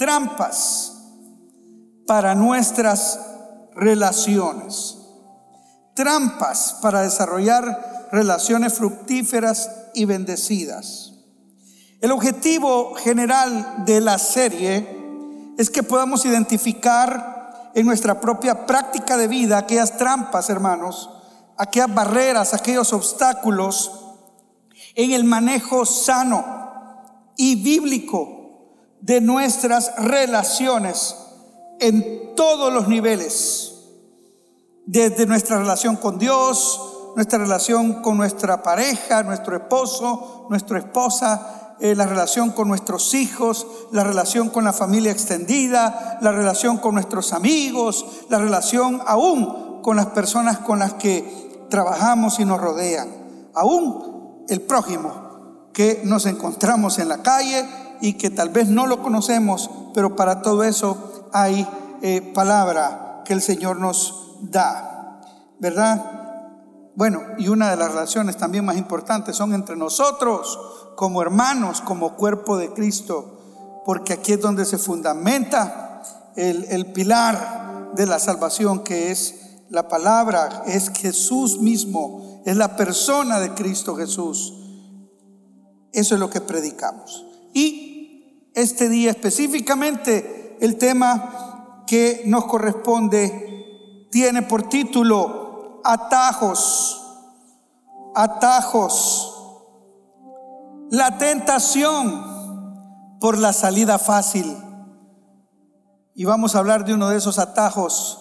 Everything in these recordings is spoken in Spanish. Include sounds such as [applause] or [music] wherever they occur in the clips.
trampas para nuestras relaciones. Trampas para desarrollar relaciones fructíferas y bendecidas. El objetivo general de la serie es que podamos identificar en nuestra propia práctica de vida aquellas trampas, hermanos, aquellas barreras, aquellos obstáculos en el manejo sano y bíblico de nuestras relaciones en todos los niveles, desde nuestra relación con Dios, nuestra relación con nuestra pareja, nuestro esposo, nuestra esposa, eh, la relación con nuestros hijos, la relación con la familia extendida, la relación con nuestros amigos, la relación aún con las personas con las que trabajamos y nos rodean, aún el prójimo que nos encontramos en la calle y que tal vez no lo conocemos, pero para todo eso hay eh, palabra que el Señor nos da, ¿verdad? Bueno, y una de las relaciones también más importantes son entre nosotros, como hermanos, como cuerpo de Cristo, porque aquí es donde se fundamenta el, el pilar de la salvación, que es la palabra, es Jesús mismo, es la persona de Cristo Jesús. Eso es lo que predicamos. Y este día específicamente el tema que nos corresponde tiene por título atajos, atajos la tentación por la salida fácil. Y vamos a hablar de uno de esos atajos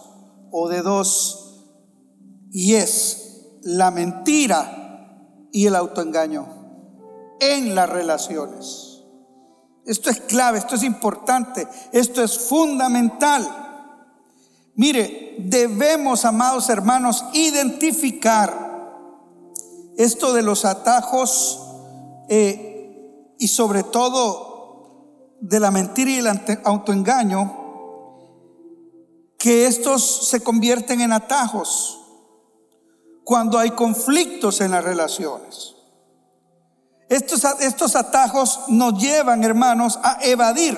o de dos, y es la mentira y el autoengaño en las relaciones. Esto es clave, esto es importante, esto es fundamental. Mire, debemos, amados hermanos, identificar esto de los atajos eh, y sobre todo de la mentira y el autoengaño, que estos se convierten en atajos cuando hay conflictos en las relaciones. Estos, estos atajos nos llevan, hermanos, a evadir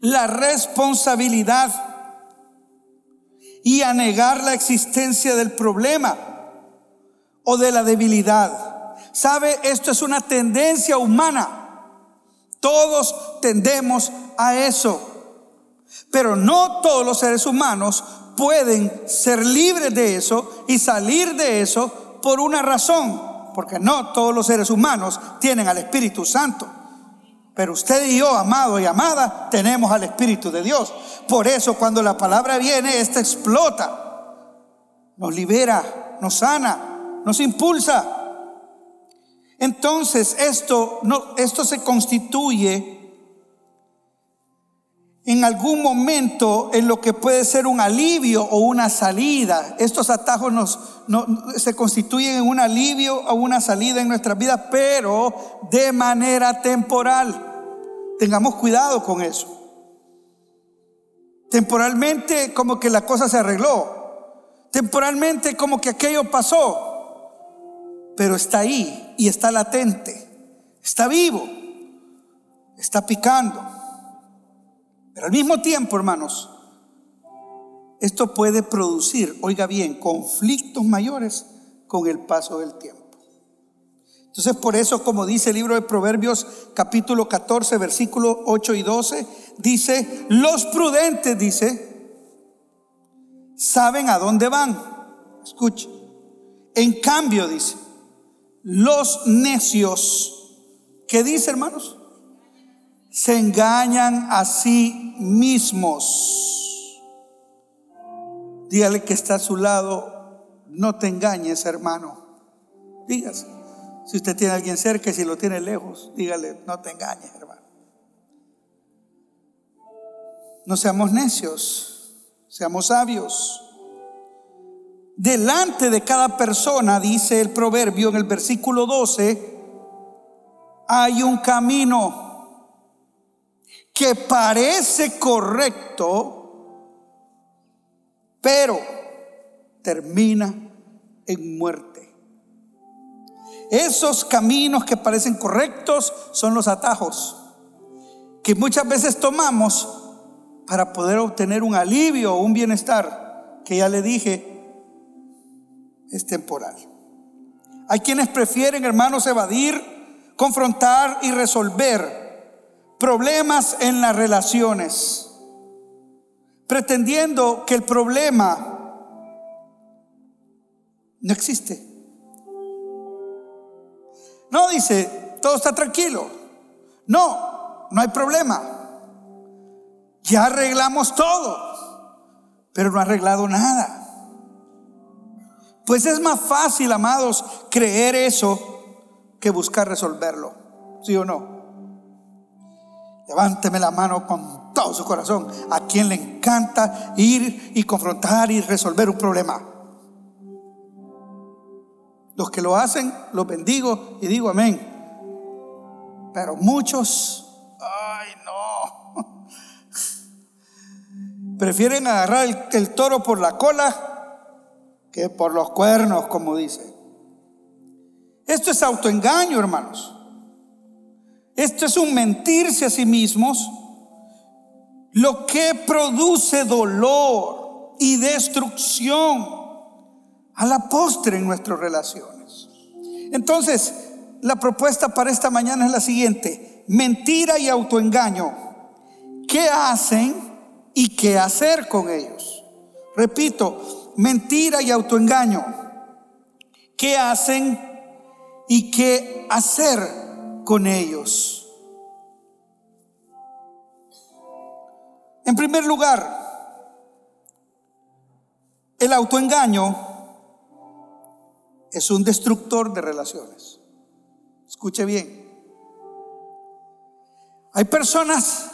la responsabilidad y a negar la existencia del problema o de la debilidad. ¿Sabe? Esto es una tendencia humana. Todos tendemos a eso. Pero no todos los seres humanos pueden ser libres de eso y salir de eso por una razón. Porque no todos los seres humanos tienen al Espíritu Santo. Pero usted y yo, amado y amada, tenemos al Espíritu de Dios. Por eso cuando la palabra viene, esta explota. Nos libera, nos sana, nos impulsa. Entonces, esto, no, esto se constituye en algún momento en lo que puede ser un alivio o una salida. Estos atajos se constituyen en un alivio o una salida en nuestras vidas, pero de manera temporal. Tengamos cuidado con eso. Temporalmente como que la cosa se arregló. Temporalmente como que aquello pasó pero está ahí y está latente, está vivo, está picando. Pero al mismo tiempo, hermanos, esto puede producir, oiga bien, conflictos mayores con el paso del tiempo. Entonces, por eso, como dice el libro de Proverbios capítulo 14, versículo 8 y 12, dice, los prudentes, dice, saben a dónde van. Escuche. En cambio, dice, los necios, ¿qué dice hermanos? Se engañan a sí mismos. Dígale que está a su lado, no te engañes hermano. Dígase, si usted tiene a alguien cerca y si lo tiene lejos, dígale, no te engañes hermano. No seamos necios, seamos sabios. Delante de cada persona, dice el proverbio en el versículo 12, hay un camino que parece correcto, pero termina en muerte. Esos caminos que parecen correctos son los atajos. que muchas veces tomamos para poder obtener un alivio o un bienestar que ya le dije es temporal. Hay quienes prefieren, hermanos, evadir, confrontar y resolver problemas en las relaciones, pretendiendo que el problema no existe. No, dice, todo está tranquilo. No, no hay problema. Ya arreglamos todo, pero no ha arreglado nada. Pues es más fácil, amados, creer eso que buscar resolverlo. ¿Sí o no? Levánteme la mano con todo su corazón. A quien le encanta ir y confrontar y resolver un problema. Los que lo hacen, los bendigo y digo amén. Pero muchos [laughs] Prefieren agarrar el, toro por la cola que por los cuernos, como dice. Esto es autoengaño, hermanos. Esto es un mentirse a sí mismos, lo que produce dolor y destrucción a la postre en nuestras relaciones. Entonces, la propuesta para esta mañana es la siguiente. Mentira y autoengaño. ¿Qué hacen y qué hacer con ellos. Repito, mentira y autoengaño. ¿Qué hacen y qué hacer con ellos? En primer lugar, el autoengaño es un destructor de relaciones. Escuche bien. Hay personas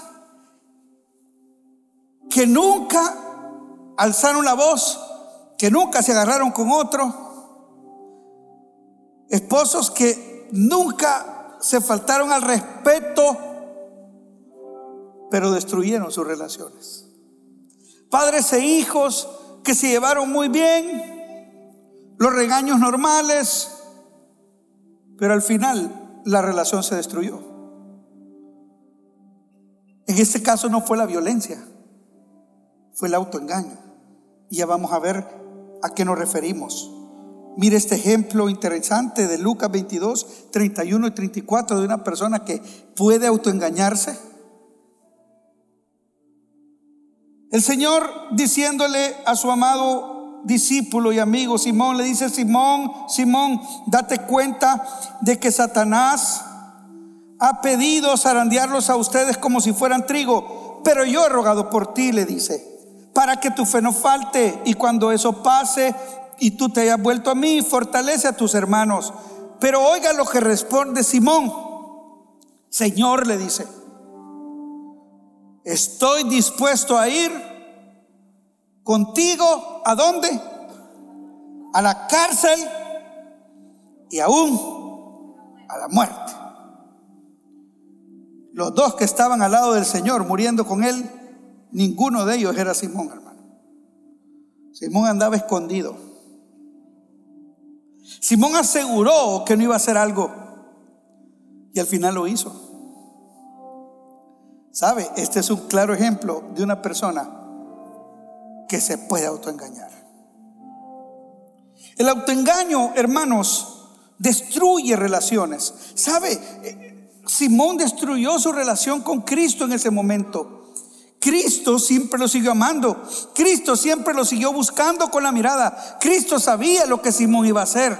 que nunca alzaron la voz, que nunca se agarraron con otro, esposos que nunca se faltaron al respeto, pero destruyeron sus relaciones. Padres e hijos que se llevaron muy bien, los regaños normales, pero al final la relación se destruyó. En este caso no fue la violencia fue el autoengaño. Y ya vamos a ver a qué nos referimos. Mire este ejemplo interesante de Lucas 22, 31 y 34 de una persona que puede autoengañarse. El Señor diciéndole a su amado discípulo y amigo Simón, le dice, Simón, Simón, date cuenta de que Satanás ha pedido zarandearlos a ustedes como si fueran trigo, pero yo he rogado por ti, le dice para que tu fe no falte. Y cuando eso pase y tú te hayas vuelto a mí, fortalece a tus hermanos. Pero oiga lo que responde Simón. Señor le dice, estoy dispuesto a ir contigo. ¿A dónde? A la cárcel y aún a la muerte. Los dos que estaban al lado del Señor muriendo con él Ninguno de ellos era Simón, hermano. Simón andaba escondido. Simón aseguró que no iba a hacer algo y al final lo hizo. ¿Sabe? Este es un claro ejemplo de una persona que se puede autoengañar. El autoengaño, hermanos, destruye relaciones. ¿Sabe? Simón destruyó su relación con Cristo en ese momento. Cristo siempre lo siguió amando. Cristo siempre lo siguió buscando con la mirada. Cristo sabía lo que Simón iba a hacer.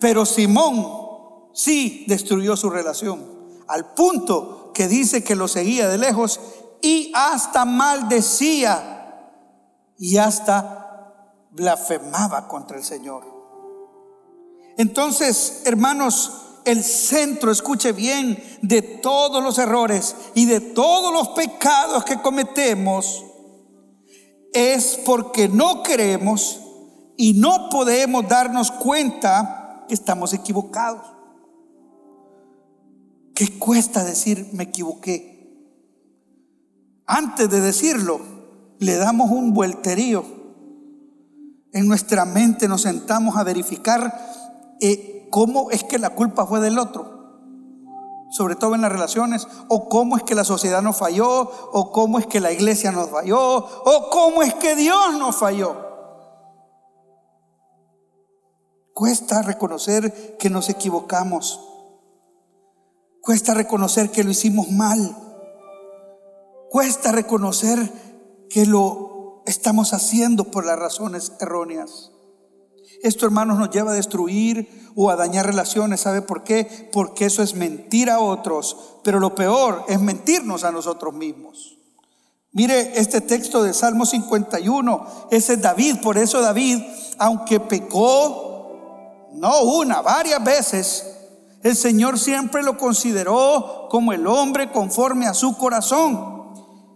Pero Simón sí destruyó su relación. Al punto que dice que lo seguía de lejos y hasta maldecía y hasta blasfemaba contra el Señor. Entonces, hermanos, el centro, escuche bien, de todos los errores y de todos los pecados que cometemos es porque no creemos y no podemos darnos cuenta que estamos equivocados. ¿Qué cuesta decir me equivoqué? Antes de decirlo, le damos un vuelterío. En nuestra mente nos sentamos a verificar eh, ¿cómo es que la culpa fue del otro? sobre todo en las relaciones, o cómo es que la sociedad nos falló, o cómo es que la iglesia nos falló, o cómo es que Dios nos falló. Cuesta reconocer que nos equivocamos. Cuesta reconocer que lo hicimos mal. Cuesta reconocer que lo estamos haciendo por las razones erróneas. Esto, hermanos, nos lleva a destruir o a dañar relaciones. ¿Sabe por qué? Porque eso es mentir a otros. Pero lo peor es mentirnos a nosotros mismos. Mire este texto de Salmo 51. Ese es David. Por eso David, aunque pecó, no una, varias veces, el Señor siempre lo consideró como el hombre conforme a su corazón.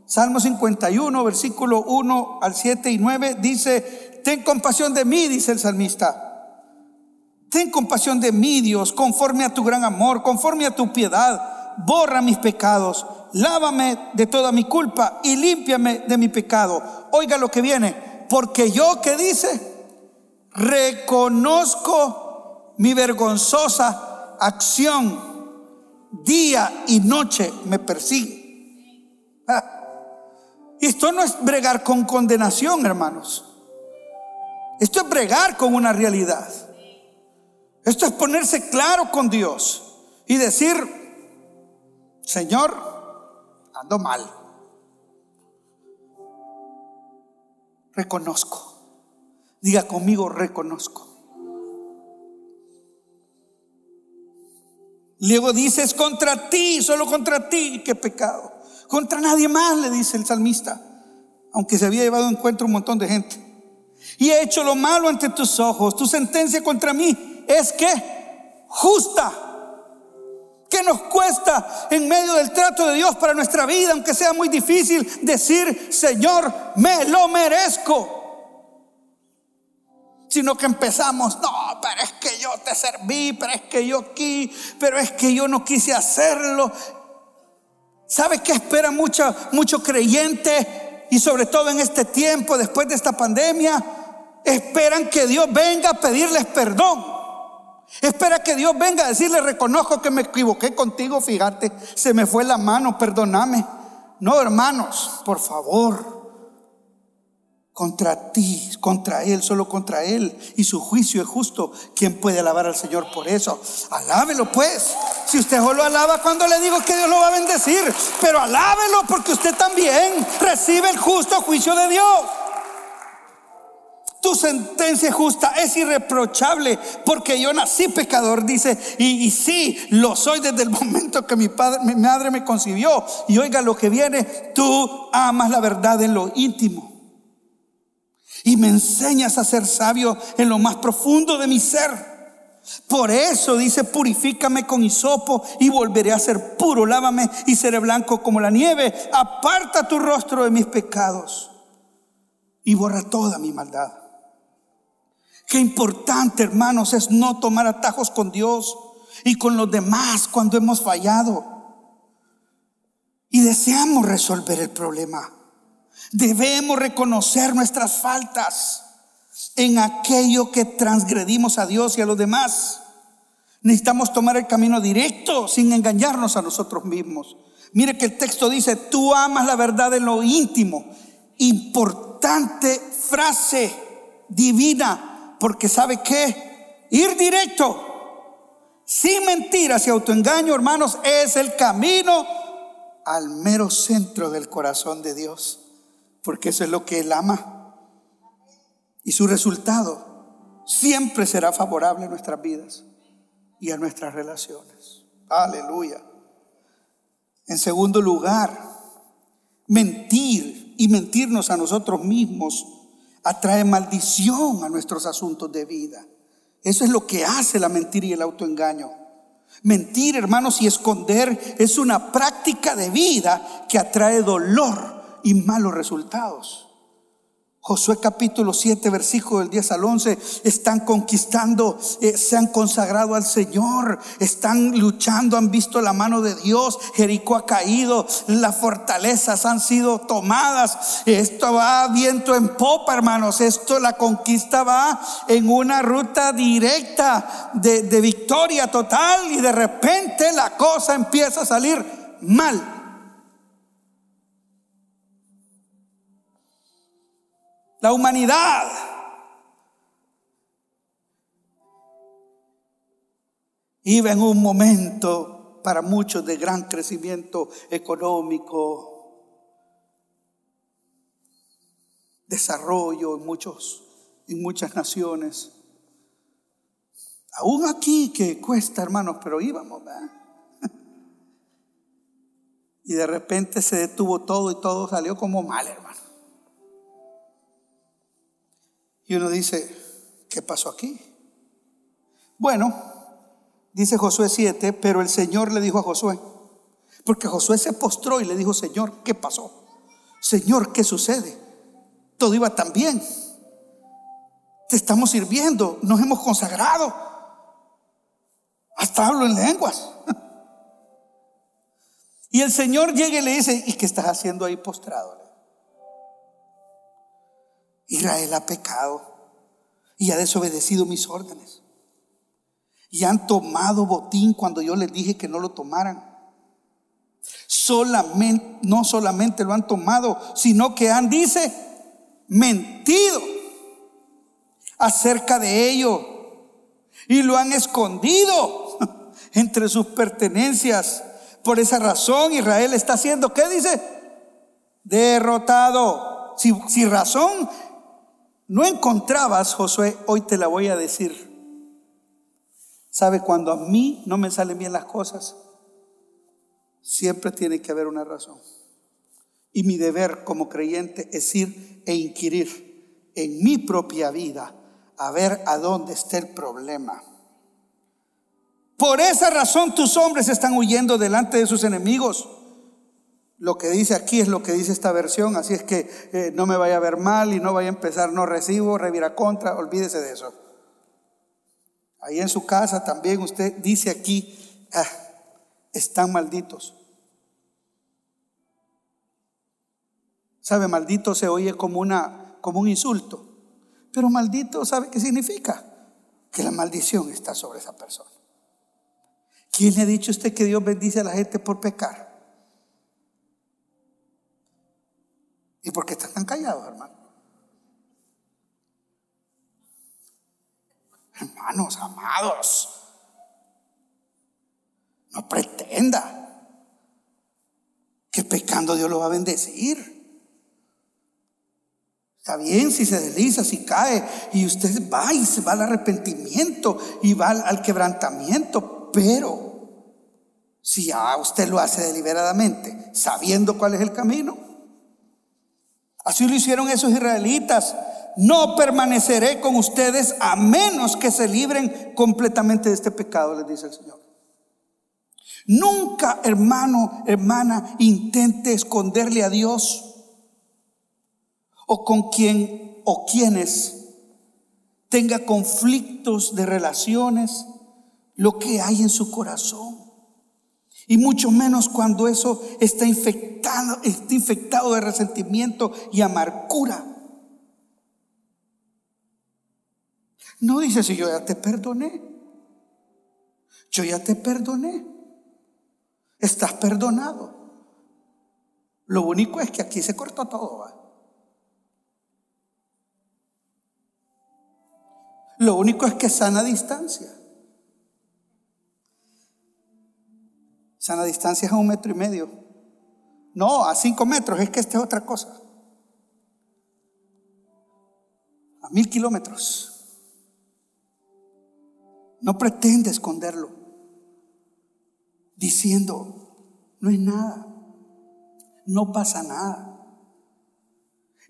Salmo 51, versículo 1 al 7 y 9 dice, ten compasión de mí, dice el salmista. Ten compasión de mí, Dios, conforme a tu gran amor, conforme a tu piedad. Borra mis pecados, lávame de toda mi culpa y límpiame de mi pecado. Oiga lo que viene, porque yo, ¿qué dice? Reconozco mi vergonzosa acción. Día y noche me persigue. Ah. Esto no es bregar con condenación, hermanos. Esto es bregar con una realidad. Esto es ponerse claro con Dios y decir, Señor, ando mal. Reconozco. Diga conmigo, reconozco. Luego dices contra ti, solo contra ti, qué pecado. Contra nadie más, le dice el salmista, aunque se había llevado en encuentro un montón de gente y he hecho lo malo ante tus ojos. Tu sentencia contra mí es que justa. ¿Qué nos cuesta en medio del trato de Dios para nuestra vida, aunque sea muy difícil decir, Señor, me lo merezco? Sino que empezamos, no, pero es que yo te serví, pero es que yo aquí, pero es que yo no quise hacerlo. ¿Sabe qué espera mucho, mucho creyente? Y sobre todo en este tiempo, después de esta pandemia, esperan que Dios venga a pedirles perdón. Espera que Dios venga a decirle, reconozco que me equivoqué contigo, fíjate, se me fue la mano, perdóname. No, hermanos, por favor, contra ti, contra Él, solo contra Él. Y su juicio es justo. ¿Quién puede alabar al Señor por eso? Alábelo pues. Si usted solo alaba cuando le digo que Dios lo va a bendecir, pero alábelo porque usted también recibe el justo juicio de Dios. Tu sentencia justa es irreprochable porque yo nací pecador, dice, y, sí, lo soy desde el momento que mi, padre, mi madre me concibió. Y oiga lo que viene, tú amas la verdad en lo íntimo. Y me enseñas a ser sabio en lo más profundo de mi ser. Por eso dice, purifícame con hisopo y volveré a ser puro, lávame y seré blanco como la nieve. Aparta tu rostro de mis pecados y borra toda mi maldad. Qué importante, hermanos, es no tomar atajos con Dios y con los demás cuando hemos fallado. Y deseamos resolver el problema. Debemos reconocer nuestras faltas en aquello que transgredimos a Dios y a los demás. Necesitamos tomar el camino directo sin engañarnos a nosotros mismos. Mire que el texto dice, tú amas la verdad en lo íntimo. Importante frase divina porque sabe que ir directo, sin mentiras y autoengaño, hermanos, es el camino al mero centro del corazón de Dios. Porque eso es lo que Él ama. Y su resultado siempre será favorable a nuestras vidas y a nuestras relaciones. Aleluya. En segundo lugar, mentir y mentirnos a nosotros mismos atrae maldición a nuestros asuntos de vida. Eso es lo que hace la mentira y el autoengaño. Mentir, hermanos, y esconder es una práctica de vida que atrae dolor y malos resultados. Josué capítulo 7, versículo del 10 al 11, están conquistando, eh, se han consagrado al Señor, están luchando, han visto la mano de Dios, Jericó ha caído, las fortalezas han sido tomadas, esto va viento en popa, hermanos, esto, la conquista va en una ruta directa de, de victoria total y de repente la cosa empieza a salir mal. La humanidad. Iba en un momento para muchos de gran crecimiento económico, desarrollo en, muchos, en muchas naciones. Aún aquí que cuesta, hermanos, pero íbamos, [laughs] Y de repente se detuvo todo y todo salió como mal, hermano. Y uno dice, ¿qué pasó aquí? Bueno, dice Josué 7, pero el Señor le dijo a Josué, porque Josué se postró y le dijo, Señor, ¿qué pasó? Señor, ¿qué sucede? Todo iba tan bien. Te estamos sirviendo, nos hemos consagrado. Hasta hablo en lenguas. [laughs] Y el Señor llega y le dice, ¿y qué estás haciendo ahí postrado? Israel ha pecado y ha desobedecido mis órdenes. Y han tomado botín cuando yo les dije que no lo tomaran. No solamente lo han tomado, sino que han, dice, mentido acerca de ello. Y lo han escondido [laughs] entre sus pertenencias. Por esa razón Israel está siendo, ¿qué dice? Derrotado. Si, si razón no encontrabas, Josué, hoy te la voy a decir. ¿Sabe cuando a mí no me salen bien las cosas? Siempre tiene que haber una razón. Y mi deber como creyente es ir e inquirir en mi propia vida a ver a dónde está el problema. Por esa razón tus hombres están huyendo delante de sus enemigos lo que dice aquí es lo que dice esta versión, así es que eh, no me vaya a ver mal y no vaya a empezar, no recibo, revira contra, olvídese de eso. Ahí en su casa también usted dice aquí, ah, están malditos. ¿Sabe? Maldito se oye como, una, como un insulto, pero maldito, ¿sabe qué significa? Que la maldición está sobre esa persona. ¿Quién le ha dicho usted que Dios bendice a la gente por pecar? ¿Y por qué están tan callados, hermano? Hermanos amados, no pretenda que pecando Dios lo va a bendecir. Está bien si se desliza, si cae, y usted va y se va al arrepentimiento y va al, quebrantamiento, pero si ya usted lo hace deliberadamente, sabiendo cuál es el camino, Así lo hicieron esos israelitas. No permaneceré con ustedes a menos que se libren completamente de este pecado, les dice el Señor. Nunca, hermano, hermana, intente esconderle a Dios o con quien o quienes tenga conflictos de relaciones, lo que hay en su corazón. Y mucho menos cuando eso está infectado, está infectado de resentimiento y amargura. No dice si yo ya te perdoné. Yo ya te perdoné. Estás perdonado. Lo único es que aquí se cortó todo. Lo único es que sana distancia. Sana distancia es a un metro y medio. No, a cinco metros, es que esta es otra cosa. A mil kilómetros. No pretende esconderlo, diciendo, no es nada, no pasa nada.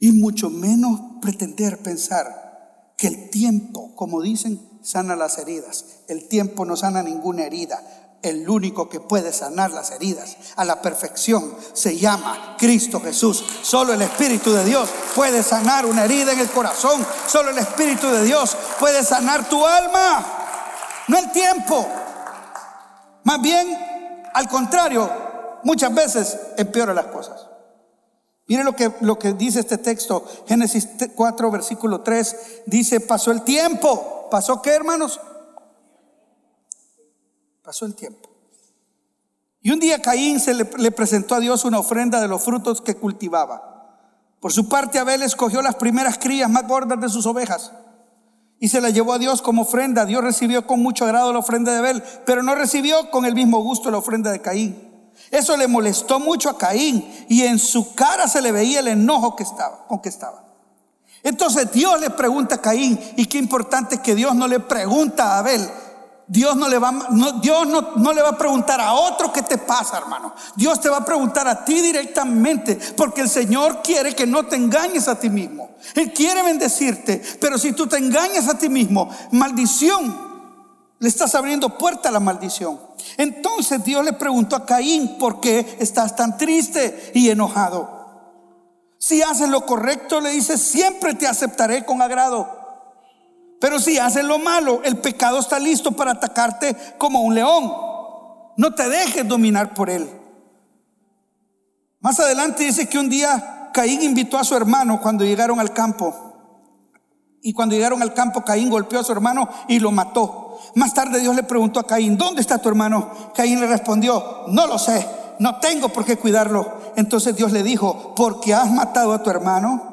Y mucho menos pretender pensar que el tiempo, como dicen, sana las heridas. El tiempo no sana ninguna herida El único que puede sanar las heridas a la perfección se llama Cristo Jesús. Solo el Espíritu de Dios puede sanar una herida en el corazón. Solo el Espíritu de Dios puede sanar tu alma. No el tiempo. Más bien, al contrario, muchas veces empeora las cosas. Mire lo que, lo que dice este texto, Génesis 4, versículo 3, dice, pasó el tiempo. ¿Pasó qué, hermanos? Pasó el tiempo. Y un día Caín se le, presentó a Dios una ofrenda de los frutos que cultivaba. Por su parte, Abel escogió las primeras crías más gordas de sus ovejas y se la llevó a Dios como ofrenda. Dios recibió con mucho agrado la ofrenda de Abel, pero no recibió con el mismo gusto la ofrenda de Caín. Eso le molestó mucho a Caín y en su cara se le veía el enojo que estaba, con que estaba. Entonces Dios le pregunta a Caín, y qué importante es que Dios no le pregunta a Abel, Dios no le va, Dios no, le va a preguntar a otro qué te pasa, hermano. Dios te va a preguntar a ti directamente, porque el Señor quiere que no te engañes a ti mismo. Él quiere bendecirte, pero si tú te engañas a ti mismo, maldición, le estás abriendo puerta a la maldición. Entonces Dios le preguntó a Caín, ¿por qué estás tan triste y enojado? Si haces lo correcto, le dice, siempre te aceptaré con agrado. Pero si haces lo malo, el pecado está listo para atacarte como un león. No te dejes dominar por él. Más adelante dice que un día Caín invitó a su hermano cuando llegaron al campo. Y cuando llegaron al campo, Caín golpeó a su hermano y lo mató. Más tarde Dios le preguntó a Caín, ¿dónde está tu hermano? Caín le respondió, no lo sé, no tengo por qué cuidarlo. Entonces Dios le dijo, porque has matado a tu hermano,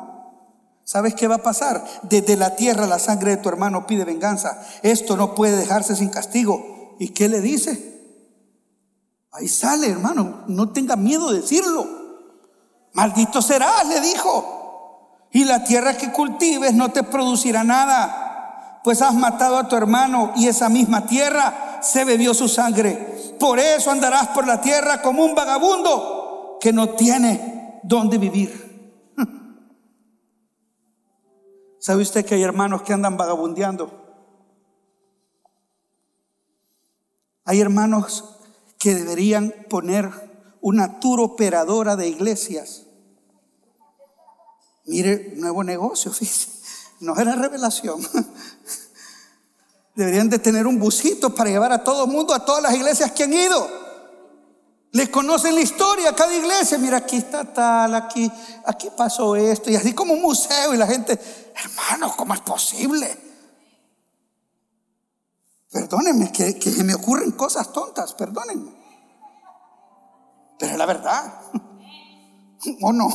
¿Sabes qué va a pasar? Desde la tierra la sangre de tu hermano pide venganza. Esto no puede dejarse sin castigo. ¿Y qué le dice? Ahí sale, hermano. No tenga miedo de decirlo. Maldito serás, le dijo. Y la tierra que cultives no te producirá nada. Pues has matado a tu hermano y esa misma tierra se bebió su sangre. Por eso andarás por la tierra como un vagabundo que no tiene dónde vivir. ¿Sabe usted que hay hermanos que andan vagabundeando? Hay hermanos que deberían poner una tour operadora de iglesias. Mire, nuevo negocio, [laughs] fíjese. No era revelación. [laughs] Deberían de tener un busito para llevar a todo el mundo, a todas las iglesias que han ido. Les conocen la historia, cada iglesia, mira, aquí está tal, aquí, aquí pasó esto, y así como un museo, y la gente, hermano, ¿cómo es posible? Perdónenme, que, que me ocurren cosas tontas, perdónenme. Pero es la verdad. [laughs] ¿O no?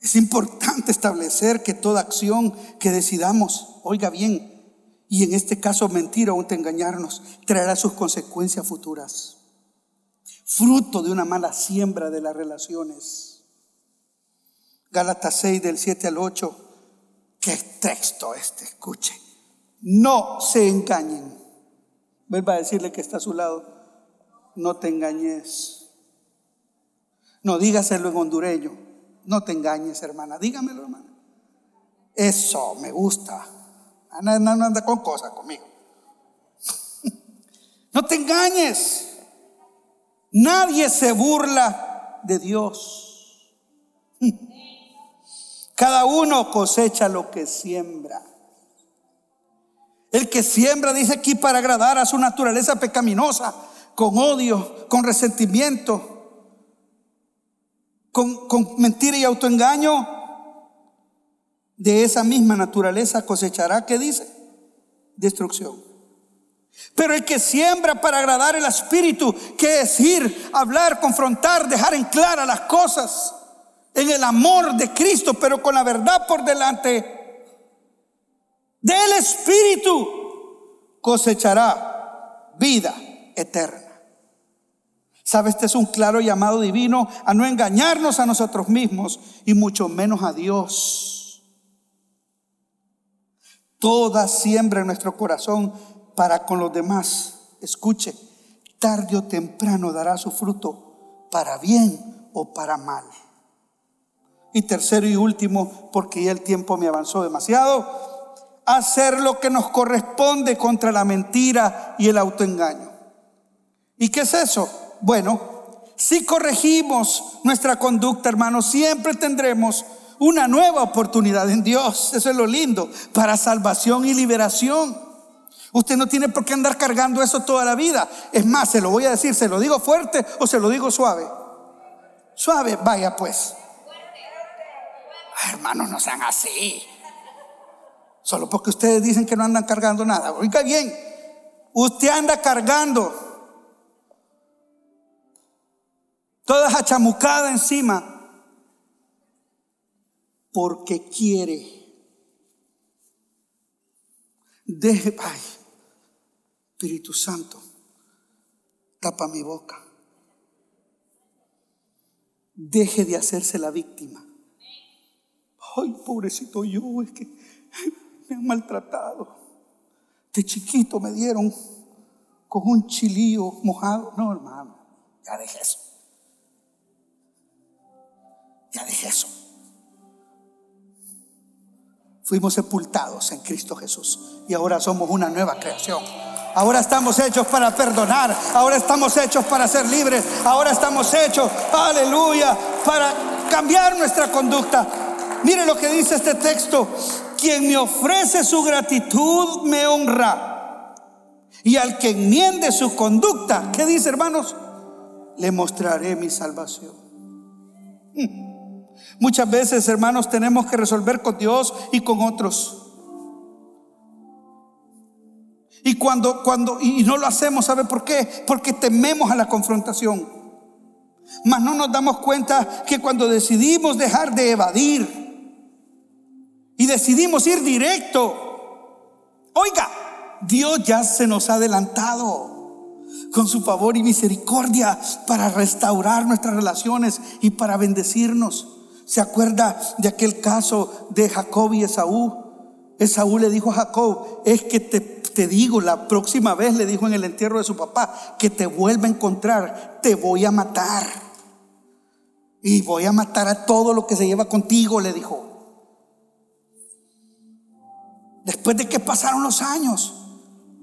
Es importante establecer que toda acción que decidamos, oiga bien, y en este caso mentira o engañarnos, traerá sus consecuencias futuras. Fruto de una mala siembra de las relaciones. Gálatas 6 del 7 al 8. Qué texto este, escuche. No se engañen. Vuelva a decirle que está a su lado. No te engañes. No dígaselo en hondureño. No te engañes, hermana. Dígamelo, hermana. Eso me gusta. No, anda con cosas conmigo. No te engañes. Nadie se burla de Dios. Cada uno cosecha lo que siembra. El que siembra, dice aquí, para agradar a su naturaleza pecaminosa, con odio, con resentimiento, con, con mentira y autoengaño, de esa misma naturaleza cosechará, ¿qué dice? Destrucción. Pero el que siembra para agradar el Espíritu, que es ir, hablar, confrontar, dejar en clara las cosas, en el amor de Cristo, pero con la verdad por delante, del Espíritu cosechará vida eterna. ¿Sabe? Este es un claro llamado divino a no engañarnos a nosotros mismos y mucho menos a Dios toda siembra en nuestro corazón para con los demás. Escuche, tarde o temprano dará su fruto para bien o para mal. Y tercero y último, porque ya el tiempo me avanzó demasiado, hacer lo que nos corresponde contra la mentira y el autoengaño. ¿Y qué es eso? Bueno, si corregimos nuestra conducta, hermanos, siempre tendremos una nueva oportunidad en Dios. Eso es lo lindo, para salvación y liberación. Usted no tiene por qué andar cargando eso toda la vida. Es más, se lo voy a decir, se lo digo fuerte o se lo digo suave. Suave, vaya pues. hermanos, no sean así. Solo porque ustedes dicen que no andan cargando nada. Oiga bien, usted anda cargando toda chamucada encima porque quiere. Deje, ay, Espíritu Santo, tapa mi boca. Deje de hacerse la víctima. Ay, pobrecito yo, es que me han maltratado. De chiquito me dieron con un chilío mojado. No, hermano, ya deje eso. Ya deje eso. Fuimos sepultados en Cristo Jesús y ahora somos una nueva creación. Ahora estamos hechos para perdonar. Ahora estamos hechos para ser libres. Ahora estamos hechos, aleluya, para cambiar nuestra conducta. Mire lo que dice este texto. Quien me ofrece su gratitud me honra. Y al que enmiende su conducta, ¿qué dice hermanos? Le mostraré mi salvación. Muchas veces, hermanos, tenemos que resolver con Dios y con otros. Y cuando, cuando, y no lo hacemos, ¿sabe por qué? Porque tememos a la confrontación. Mas no nos damos cuenta que cuando decidimos dejar de evadir y decidimos ir directo, oiga, Dios ya se nos ha adelantado con su favor y misericordia para restaurar nuestras relaciones y para bendecirnos. ¿Se acuerda de aquel caso de Jacob y Esaú? Esaú le dijo a Jacob, es que te, te, digo, la próxima vez le dijo en el entierro de su papá, que te vuelva a encontrar, te voy a matar. Y voy a matar a todo lo que se lleva contigo, le dijo. Después de que pasaron los años,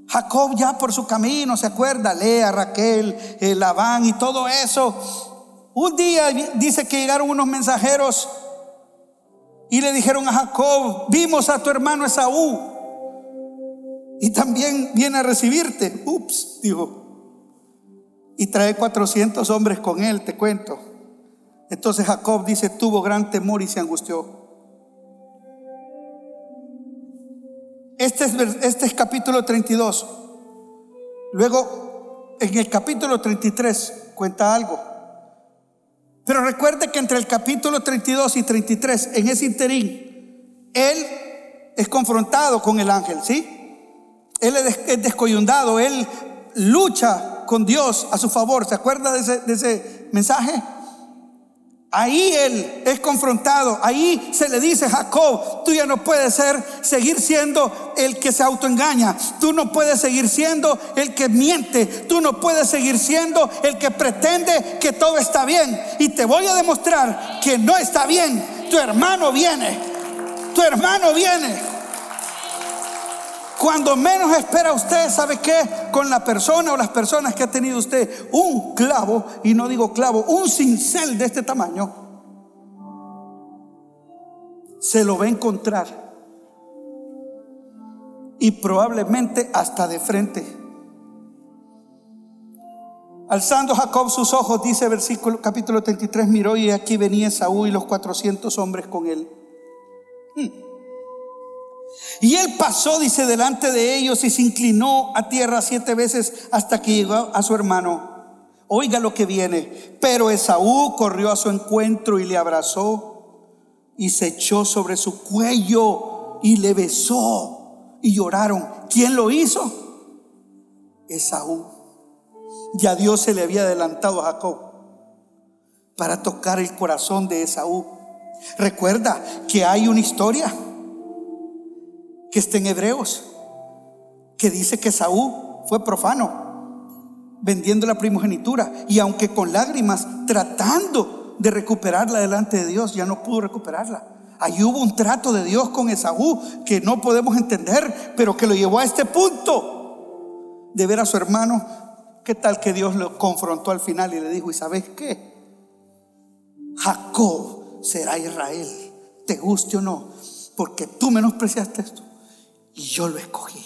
Jacob ya por su camino, ¿se acuerda? Lea, Raquel, eh, Labán y todo eso un día dice que llegaron unos mensajeros y le dijeron a Jacob, vimos a tu hermano Esaú y también viene a recibirte. Ups, dijo. Y trae 400 hombres con él, te cuento. Entonces Jacob dice, tuvo gran temor y se angustió. Este es, este es capítulo 32. Luego, en el capítulo 33 cuenta algo. Pero recuerde que entre el capítulo 32 y 33, en ese interín, él es confrontado con el ángel, ¿sí? Él es descoyundado, él lucha con Dios a su favor. ¿Se acuerda de ese, de ese mensaje? Ahí él es confrontado, ahí se le dice Jacob, tú ya no puedes ser, seguir siendo el que se autoengaña, tú no puedes seguir siendo el que miente, tú no puedes seguir siendo el que pretende que todo está bien. Y te voy a demostrar que no está bien, tu hermano viene, tu hermano viene. Cuando menos espera usted, ¿sabe qué? Con la persona o las personas que ha tenido usted un clavo, y no digo clavo, un cincel de este tamaño, se lo va a encontrar. Y probablemente hasta de frente. Alzando Jacob sus ojos, dice versículo capítulo 33, miró y aquí venía Saúl y los 400 hombres con él. Hmm. Y él pasó, dice, delante de ellos y se inclinó a tierra siete veces hasta que llegó a su hermano. Oiga lo que viene. Pero Esaú corrió a su encuentro y le abrazó y se echó sobre su cuello y le besó y lloraron. ¿Quién lo hizo? Esaú. Ya Dios se le había adelantado a Jacob para tocar el corazón de Esaú. Recuerda que hay una historia que está en Hebreos, que dice que Saúl fue profano, vendiendo la primogenitura, y aunque con lágrimas, tratando de recuperarla delante de Dios, ya no pudo recuperarla. Ahí hubo un trato de Dios con Esaú que no podemos entender, pero que lo llevó a este punto de ver a su hermano. ¿Qué tal que Dios lo confrontó al final y le dijo, ¿y sabes qué? Jacob será Israel, te guste o no, porque tú menospreciaste esto y yo lo escogí.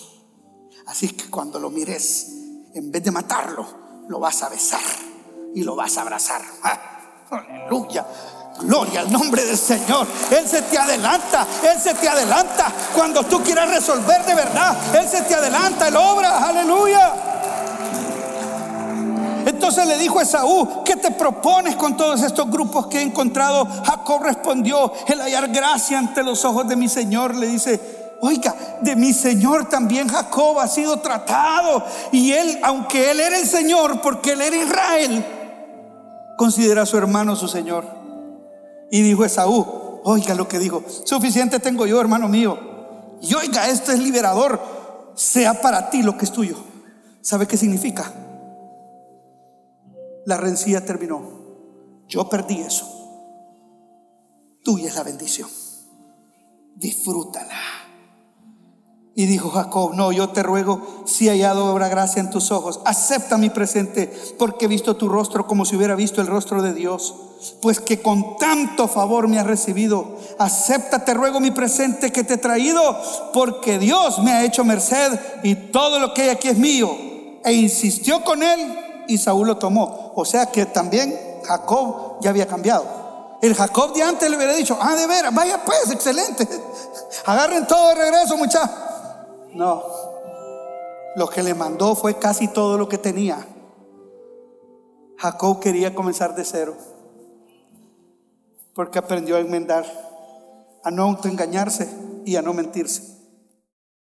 Así que cuando lo mires, en vez de matarlo, lo vas a besar y lo vas a abrazar. [laughs] Aleluya. Gloria al nombre del Señor. Él se te adelanta. Él se te adelanta. Cuando tú quieras resolver de verdad, Él se te adelanta. Él obra. Aleluya. Entonces le dijo a Esaú, ¿qué te propones con todos estos grupos que he encontrado? Jacob respondió, el hallar gracia ante los ojos de mi Señor. Le dice, oiga, de mi Señor también Jacob ha sido tratado. Y él, aunque él era el Señor, porque él era Israel, considera a su hermano su Señor. Y dijo Esaú, oiga lo que dijo, suficiente tengo yo, hermano mío. Y oiga, esto es liberador, sea para ti lo que es tuyo. ¿Sabe qué significa? La rencilla terminó. Yo perdí eso. Tuya es la bendición. Disfrútala. Y dijo Jacob, no, yo te ruego, si hallado obra gracia en tus ojos, acepta mi presente, porque he visto tu rostro como si hubiera visto el rostro de Dios. Pues que con tanto favor me has recibido, acepta, te ruego mi presente que te he traído, porque Dios me ha hecho merced y todo lo que hay aquí es mío. E insistió con él y Saúl lo tomó. O sea que también Jacob ya había cambiado. El Jacob de antes le hubiera dicho, ah, de veras, vaya pues, excelente. [laughs] Agarren todo de regreso, muchachos. No. Lo que le mandó fue casi todo lo que tenía. Jacob quería comenzar de cero. Porque aprendió a enmendar, a no engañarse y a no mentirse.